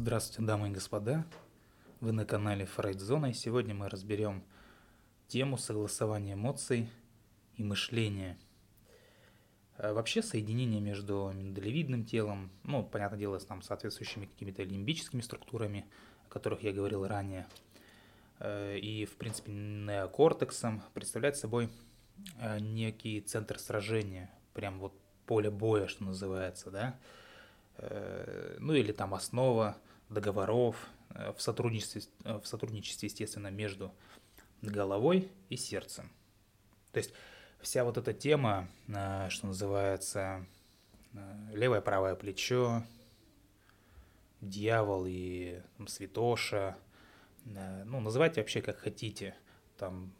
Здравствуйте, дамы и господа. Вы на канале Фрейдзона, и сегодня мы разберем тему согласования эмоций и мышления. А Вообще соединение между миндалевидным телом, ну, понятное дело, с там соответствующими какими-то лимбическими структурами, о которых я говорил ранее, э, и, в принципе, неокортексом представляет собой э, некий центр сражения, прям вот поле боя, что называется, да, Э, ну или там основа договоров э, в сотрудничестве, э, в сотрудничестве, естественно, между головой и сердцем. То есть вся вот эта тема, что называется, левое правое плечо, дьявол и там, святоша, ну, называйте вообще как хотите, там,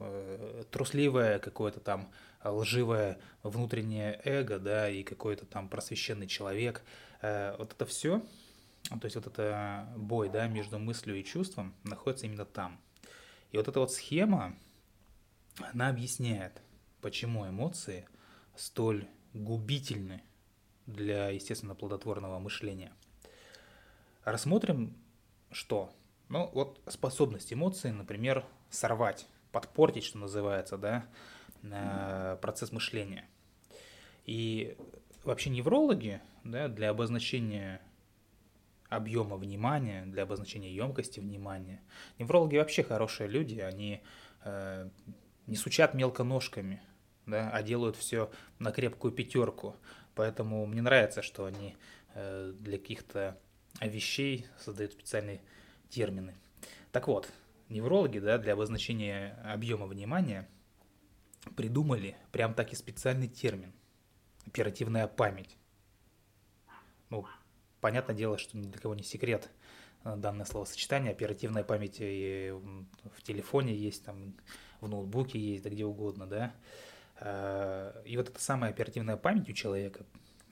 трусливое какое-то там лживое внутреннее эго, да, и какой-то там просвещенный человек – Э, вот это все, то есть вот это бой, да, между мыслью и чувством находится именно там. И вот эта вот схема, она объясняет, почему эмоции столь губительны для, естественно, плодотворного мышления. Рассмотрим, что? Ну, вот способность эмоций, например, сорвать, подпортить, что называется, да, э, процесс мышления. И вообще неврологи да, для обозначения объема внимания, для обозначения емкости внимания. Неврологи вообще хорошие люди, они э, не сучат мелко ножками, да, а делают все на крепкую пятерку. Поэтому мне нравится, что они э, для каких-то вещей создают специальные термины. Так вот, неврологи да, для обозначения объема внимания придумали прям так и специальный термин – оперативная память ну, понятное дело, что ни для кого не секрет э, данное словосочетание, оперативная память и в телефоне есть, там, в ноутбуке есть, да где угодно, да. Э, и вот эта самая оперативная память у человека,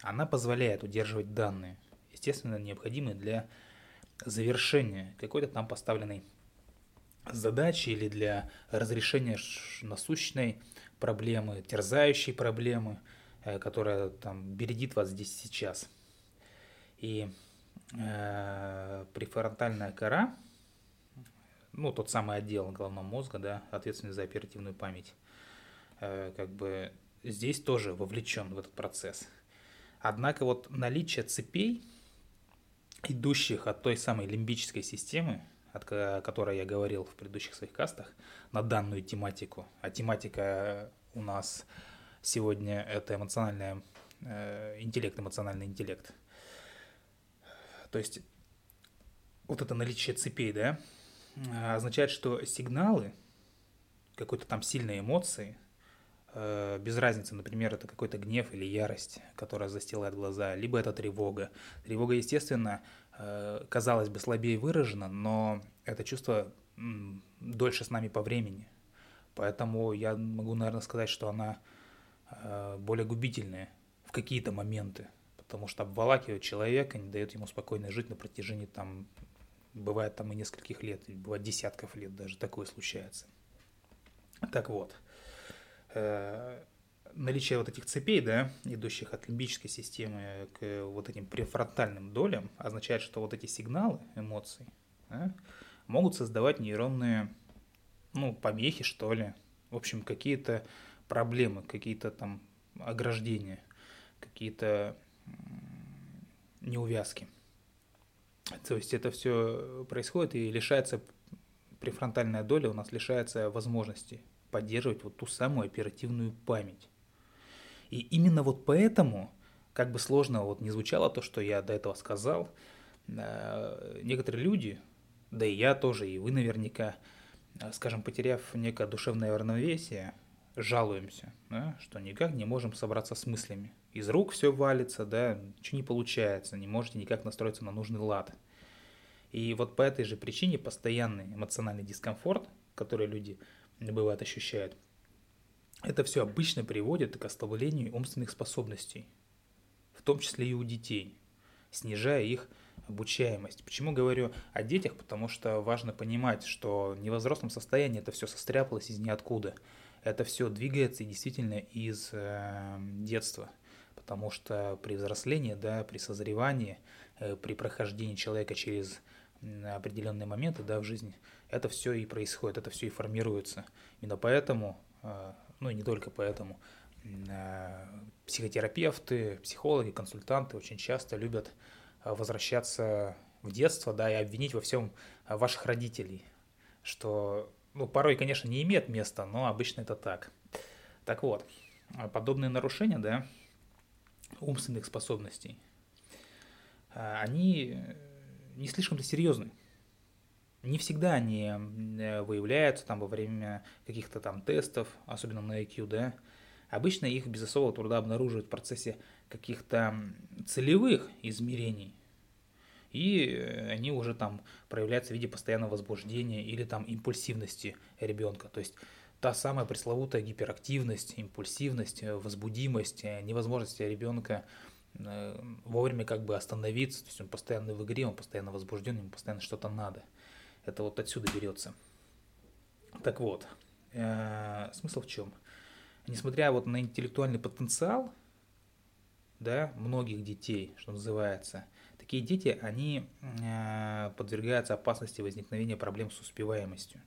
она позволяет удерживать данные, естественно, необходимые для завершения какой-то там поставленной задачи или для разрешения насущной проблемы, терзающей проблемы, э, которая там бередит вас здесь сейчас – и э, префронтальная кора, ну, тот самый отдел головного мозга, да, ответственный за оперативную память, э, как бы здесь тоже вовлечен в этот процесс. Однако вот наличие цепей, идущих от той самой лимбической системы, от, о которой я говорил в предыдущих своих кастах, на данную тематику, а тематика у нас сегодня это эмоциональный э, интеллект, эмоциональный интеллект – то есть вот это наличие цепей, да, означает, что сигналы, какой-то там сильной эмоции, э, без разницы, например, это какой-то гнев или ярость, которая застилает глаза, либо это тревога. Тревога, естественно, э, казалось бы, слабее выражена, но это чувство дольше с нами по времени. Поэтому я могу, наверное, сказать, что она э, более губительная в какие-то моменты потому что обволакивает человека, не дает ему спокойно жить на протяжении там, бывает там и нескольких лет, бывает десятков лет даже, такое случается. Так вот, э, наличие вот этих цепей, да, идущих от лимбической системы к вот этим префронтальным долям, означает, что вот эти сигналы эмоций да, могут создавать нейронные, ну, помехи, что ли, в общем, какие-то проблемы, какие-то там ограждения, какие-то неувязки. То есть это все происходит и лишается, префронтальная доля у нас лишается возможности поддерживать вот ту самую оперативную память. И именно вот поэтому, как бы сложно вот не звучало то, что я до этого сказал, э, некоторые люди, да и я тоже, и вы наверняка, э, скажем, потеряв некое душевное равновесие, жалуемся, да, что никак не можем собраться с мыслями. Из рук все валится, да, ничего не получается, не можете никак настроиться на нужный лад. И вот по этой же причине постоянный эмоциональный дискомфорт, который люди бывает ощущают, это все обычно приводит к ослаблению умственных способностей, в том числе и у детей, снижая их обучаемость. Почему говорю о детях? Потому что важно понимать, что в взрослом состоянии это все состряпалось из ниоткуда – это все двигается действительно из э, детства. потому что при взрослении, да, при созревании, э, при прохождении человека через определенные моменты да, в жизни, это все и происходит, это все и формируется. Именно поэтому, э, ну и не только поэтому, э, психотерапевты, психологи, консультанты очень часто любят возвращаться в детство, да, и обвинить во всем ваших родителей, что, ну, порой, конечно, не имеет места, но обычно это так. Так вот, подобные нарушения, да, умственных способностей, а, они не слишком-то серьезны. Не всегда они э, выявляются там во время каких-то там тестов, особенно на IQ, да. Обычно их без особого труда обнаруживают в процессе каких-то целевых измерений. И они уже там проявляются в виде постоянного возбуждения или там импульсивности ребенка. То есть та самая пресловутая гиперактивность, импульсивность, э, возбудимость, э, невозможность ребенка э, вовремя как бы остановиться, то есть он постоянно в игре, он постоянно возбужден, ему постоянно что-то надо. Это вот отсюда берется. Так вот, смысл в чем? Несмотря вот на интеллектуальный потенциал, да, многих детей, что называется, такие дети, они подвергаются опасности возникновения проблем с успеваемостью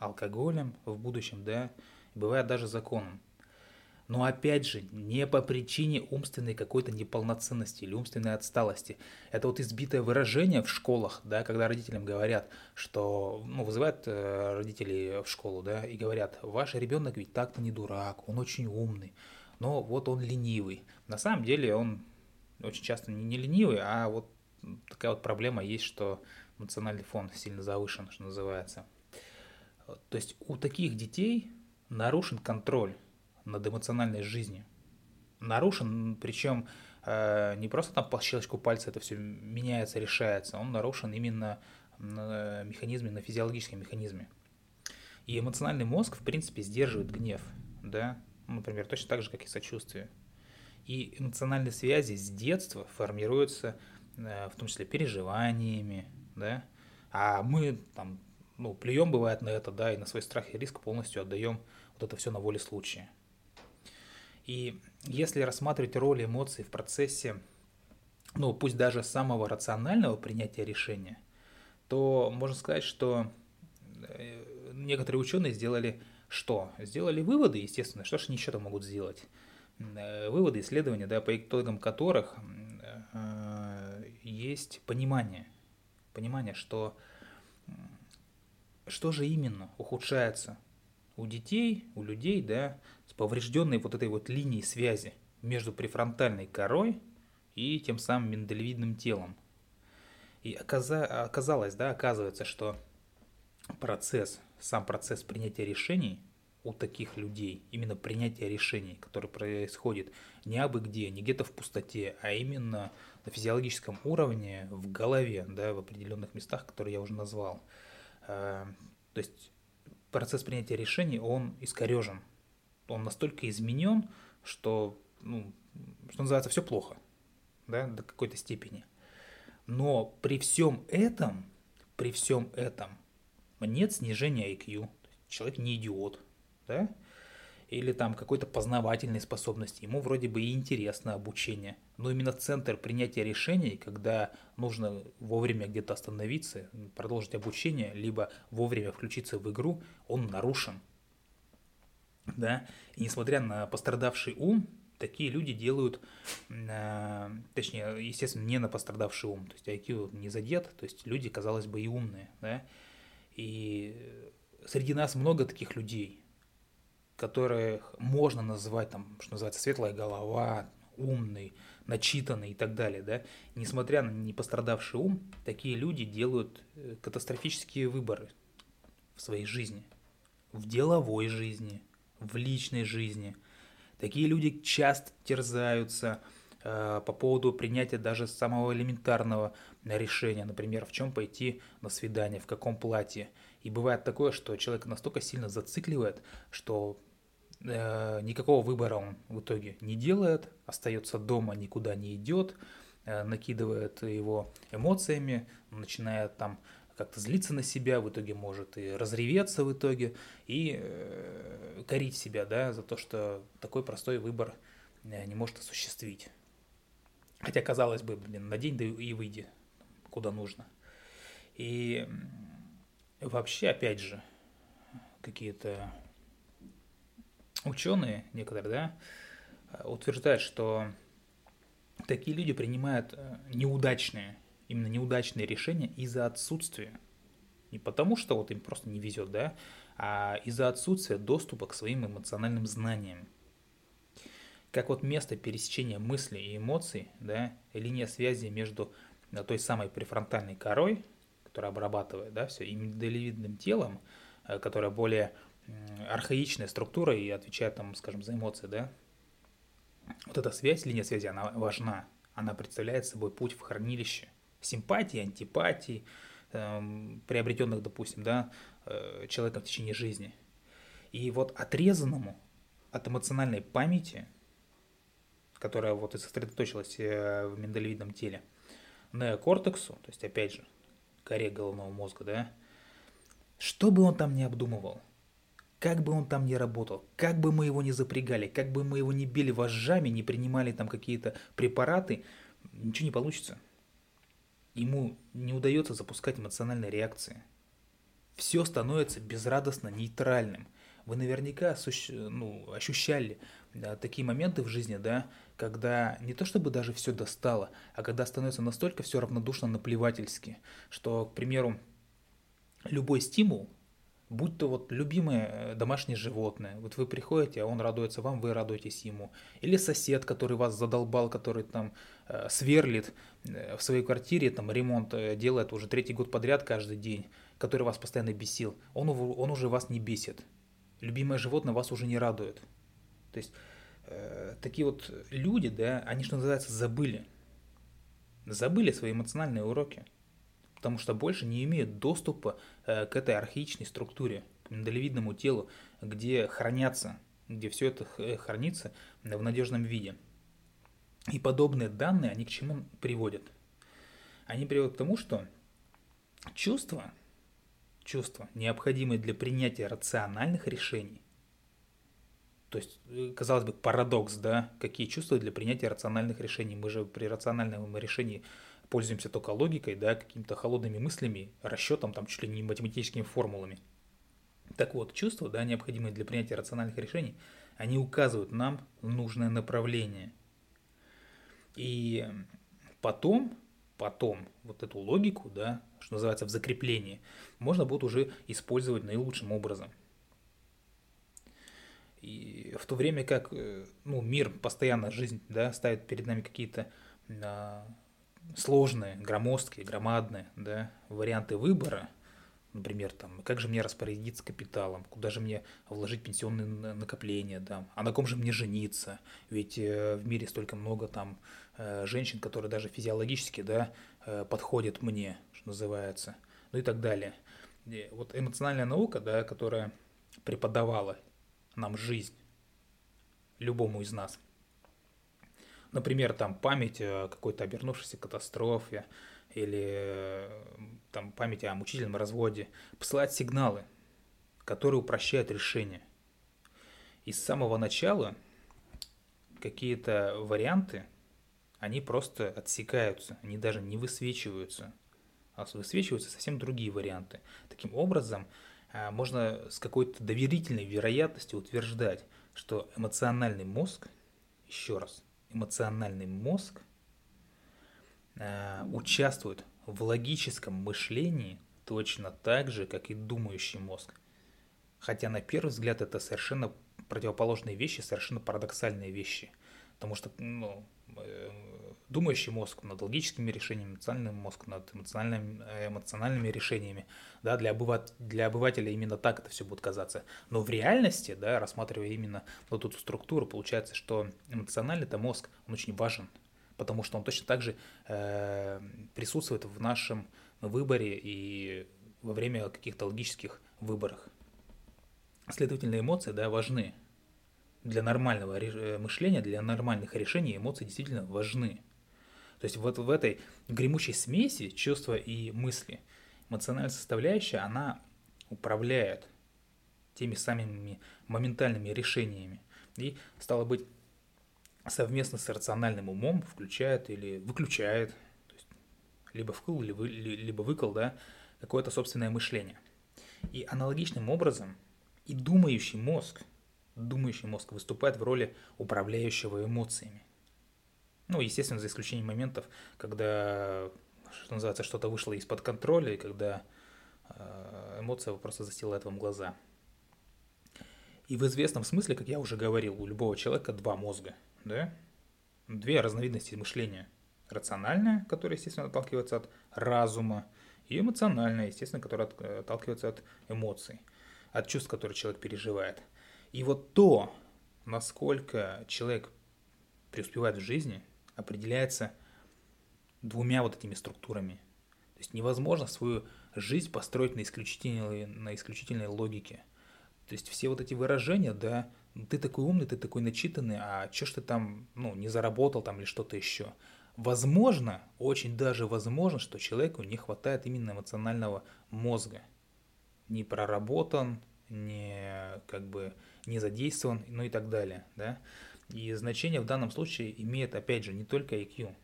алкоголем в будущем, да, бывает даже законом. Но опять же, не по причине умственной какой-то неполноценности или умственной отсталости. Это вот избитое выражение в школах, да, когда родителям говорят, что, ну, вызывают э, родителей в школу, да, и говорят, ваш ребенок ведь так-то не дурак, он очень умный, но вот он ленивый. На самом деле он очень часто не ленивый, а вот такая вот проблема есть, что эмоциональный фон сильно завышен, что называется. То есть у таких детей нарушен контроль над эмоциональной жизнью. Нарушен, причем э, не просто там по щелчку пальца это все меняется, решается, он нарушен именно на механизме, на физиологическом механизме. И эмоциональный мозг, в принципе, сдерживает гнев, да, например, точно так же, как и сочувствие. И эмоциональные связи с детства формируются, э, в том числе переживаниями, да, а мы там ну, плюем бывает на это, да, и на свой страх и риск полностью отдаем вот это все на воле случая. И если рассматривать роль эмоций в процессе, ну, пусть даже самого рационального принятия решения, то можно сказать, что э, некоторые ученые сделали что? Сделали выводы, естественно, что же они еще-то могут сделать? Э, выводы, исследования, да, по итогам которых э, есть понимание, понимание, что что же именно ухудшается у детей, у людей, да, с поврежденной вот этой вот линией связи между префронтальной корой и тем самым миндалевидным телом. И оказалось, да, оказывается, что процесс, сам процесс принятия решений у таких людей, именно принятие решений, которое происходит не абы где, не где-то в пустоте, а именно на физиологическом уровне, в голове, да, в определенных местах, которые я уже назвал – Э, то есть процесс принятия решений, он искорежен. Он настолько изменен, что, ну, что называется, все плохо, да, до какой-то степени. Но при всем этом, при всем этом, нет снижения IQ. Человек не идиот, да, или там какой-то познавательной способности. Ему вроде бы и интересно обучение. Но именно центр принятия решений, когда нужно вовремя где-то остановиться, продолжить обучение, либо вовремя включиться в игру, он нарушен. Да? И несмотря на пострадавший ум, такие люди делают, э, точнее, естественно, не на пострадавший ум, то есть IQ не задет, то есть люди, казалось бы, и умные, да, и среди нас много таких людей, которых можно назвать, там, что называется, светлая голова, умный, начитанный и так далее, да, несмотря на не пострадавший ум, такие люди делают э, катастрофические выборы в своей жизни, в деловой жизни, в личной жизни. Такие люди часто терзаются э, по поводу принятия даже самого элементарного решения, например, в чем пойти на свидание, в каком платье. И бывает такое, что человек настолько сильно зацикливает, что никакого выбора он в итоге не делает, остается дома, никуда не идет, э, накидывает его эмоциями, начинает там как-то злиться на себя, в итоге может и разреветься в итоге, и э, корить себя, да, за то, что такой простой выбор э, не может осуществить. Хотя, казалось бы, блин, на день да и выйди, куда нужно. И вообще, опять же, какие-то ученые некоторые, да, утверждают, что такие люди принимают э, неудачные, именно неудачные решения из-за отсутствия. Не потому, что вот им просто не везет, да, а из-за отсутствия доступа к своим эмоциональным знаниям. Как вот место пересечения мыслей и эмоций, да, линия связи между э, той самой префронтальной корой, которая обрабатывает, да, все, и миндалевидным телом, э, которая более архаичная структура и отвечает, там, скажем, за эмоции, да, вот эта связь, линия связи, она важна. Она представляет собой путь в хранилище симпатии, антипатии, эм, приобретенных, допустим, да, э, человеком в течение жизни. И вот отрезанному от эмоциональной памяти, которая вот и сосредоточилась э, в миндалевидном теле, неокортексу, то есть, опять же, коре головного мозга, да, что бы он там ни обдумывал, как бы он там ни работал, как бы мы его ни запрягали, как бы мы его не били вожжами, не принимали там какие-то препараты, ничего не получится. Ему не удается запускать эмоциональные реакции. Все становится безрадостно нейтральным. Вы наверняка ну, ощущали да, такие моменты в жизни, да, когда не то чтобы даже все достало, а когда становится настолько все равнодушно наплевательски, что, к примеру, любой стимул будь то вот любимое э, домашнее животное, вот вы приходите, а он радуется вам, вы радуетесь ему, или сосед, который вас задолбал, который там э, сверлит э, в своей квартире, там ремонт э, делает уже третий год подряд каждый день, который вас постоянно бесил, он, он уже вас не бесит, любимое животное вас уже не радует. То есть э, такие вот люди, да, они, что называется, забыли, забыли свои эмоциональные уроки потому что больше не имеют доступа э, к этой архаичной структуре, к миндалевидному телу, где хранятся, где все это э, хранится в надежном виде. И подобные данные, они к чему приводят? Они приводят к тому, что чувства, чувства, необходимые для принятия рациональных решений, то есть, э, казалось бы, парадокс, да, какие чувства для принятия рациональных решений. Мы же при рациональном решении пользуемся только логикой, да, какими-то холодными мыслями, расчетом, там, чуть ли не математическими формулами. Так вот, чувства, да, необходимые для принятия рациональных решений, они указывают нам нужное направление. И потом, потом вот эту логику, да, что называется в закреплении, можно будет уже использовать наилучшим образом. И в то время как э, ну, мир постоянно, жизнь да, ставит перед нами какие-то а, сложные, громоздкие, громадные да, варианты выбора, например, там, как же мне распорядиться капиталом, куда же мне вложить пенсионные накопления, да, а на ком же мне жениться, ведь э, в мире столько много там э, женщин, которые даже физиологически, да, э, подходят мне, что называется, ну и так далее. И вот эмоциональная наука, да, которая преподавала нам жизнь любому из нас – Например, там память о какой-то обернувшейся катастрофе или э, там память о мучительном разводе, посылать сигналы, которые упрощают решение. И с самого начала какие-то варианты, они просто отсекаются, они даже не высвечиваются, а высвечиваются совсем другие варианты. Таким образом, э, можно с какой-то доверительной вероятностью утверждать, что эмоциональный мозг, еще раз, эмоциональный мозг э, участвует в логическом мышлении точно так же, как и думающий мозг. Хотя на первый взгляд это совершенно противоположные вещи, совершенно парадоксальные вещи. Потому что ну, э, думающий мозг над логическими решениями, эмоциональный мозг над эмоциональными, э, эмоциональными решениями. Да, для, обыват, для обывателя именно так это все будет казаться. Но в реальности, да, рассматривая именно вот эту структуру, получается, что эмоциональный это мозг, он очень важен, потому что он точно так же э, присутствует в нашем выборе и во время каких-то логических выборах. Следовательно, эмоции да, важны. Для нормального э, мышления, для нормальных решений эмоции действительно важны. То есть вот в этой гремучей смеси чувства и мысли эмоциональная составляющая, она управляет теми самыми моментальными решениями. И, стало быть, совместно с рациональным умом включает или выключает, то есть либо вкл, либо, либо выкл, да, какое-то собственное мышление. И аналогичным образом и думающий мозг, думающий мозг выступает в роли управляющего эмоциями. Ну, естественно, за исключением моментов, когда, что называется, что-то вышло из-под контроля, и когда э, эмоция просто застилает вам глаза. И в известном смысле, как я уже говорил, у любого человека два мозга, да? Две разновидности мышления. Рациональное, которое, естественно, отталкивается от разума, и эмоциональное, естественно, которое отталкивается от эмоций, от чувств, которые человек переживает. И вот то, насколько человек преуспевает в жизни, определяется двумя вот этими структурами. То есть невозможно свою жизнь построить на исключительной, на исключительной логике. То есть все вот эти выражения, да, ты такой умный, ты такой начитанный, а чё ж ты там, ну, не заработал там или что-то еще. Возможно, очень даже возможно, что человеку не хватает именно эмоционального мозга. Не проработан, не как бы не задействован, ну и так далее, да. И значение в данном случае имеет, опять же, не только IQ,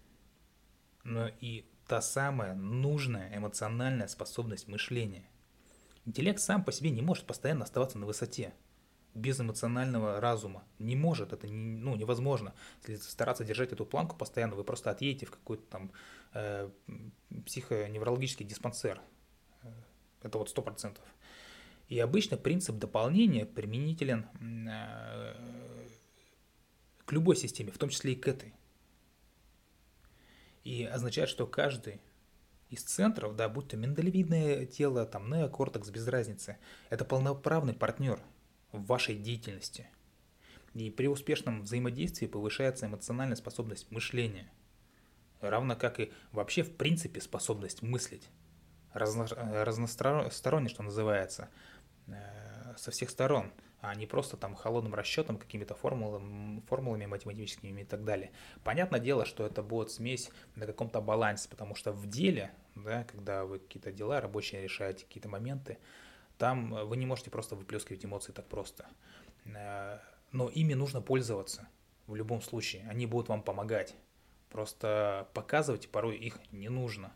но и та самая нужная эмоциональная способность мышления. Интеллект сам по себе не может постоянно оставаться на высоте без эмоционального разума. Не может, это не, ну, невозможно. Если стараться держать эту планку постоянно, вы просто отъедете в какой-то там э, психоневрологический диспансер. Это вот сто процентов. И обычно принцип дополнения применителен э, к любой системе, в том числе и к этой. И означает, что каждый из центров, да, будь то миндалевидное тело, там, неокортекс, без разницы, это полноправный партнер в вашей деятельности. И при успешном взаимодействии повышается эмоциональная способность мышления, равно как и вообще в принципе способность мыслить, разно, разносторонне, что называется, э, со всех сторон – а не просто там холодным расчетом, какими-то формулами, формулами математическими и так далее. Понятное дело, что это будет смесь на каком-то балансе, потому что в деле, да, когда вы какие-то дела рабочие решаете, какие-то моменты, там вы не можете просто выплескивать эмоции так просто. Э, но ими нужно пользоваться в любом случае. Они будут вам помогать. Просто показывать порой их не нужно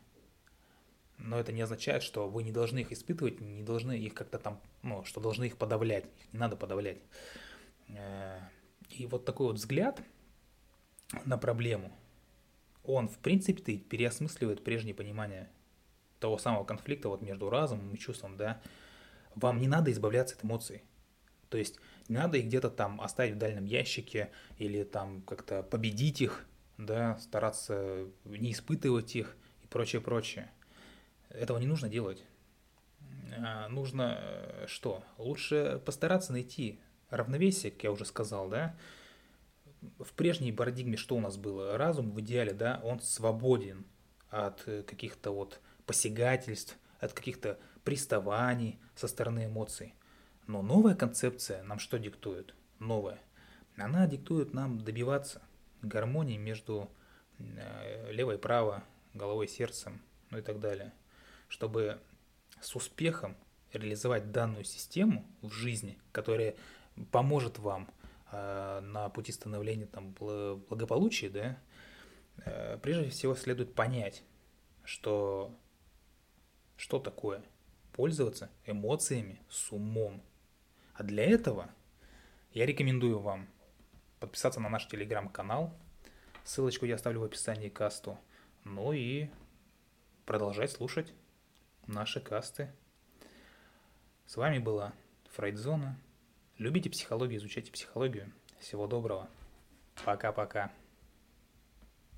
но это не означает, что вы не должны их испытывать, не должны их как-то там, ну, что должны их подавлять, их не надо подавлять. Э, и вот такой вот взгляд на проблему, он, в принципе, переосмысливает прежнее понимание того самого конфликта вот между разумом и чувством, да. Вам не надо избавляться от эмоций. То есть не надо их где-то там оставить в дальнем ящике или там как-то победить их, да, стараться не испытывать их и прочее, прочее. Этого не нужно делать. А нужно э, что? Лучше постараться найти равновесие, как я уже сказал, да. В прежней парадигме что у нас было? Разум в идеале, да, он свободен от каких-то вот посягательств, от каких-то приставаний со стороны эмоций. Но новая концепция нам что диктует? Новая. Она диктует нам добиваться гармонии между э, левой и правой, головой и сердцем, ну и так далее чтобы с успехом реализовать данную систему в жизни, которая поможет вам э, на пути становления там, благополучия, да, э, прежде всего следует понять, что, что такое пользоваться эмоциями с умом. А для этого я рекомендую вам подписаться на наш телеграм-канал. Ссылочку я оставлю в описании к касту. Ну и продолжать слушать наши касты. С вами была Фрейдзона. Любите психологию, изучайте психологию. Всего доброго. Пока-пока.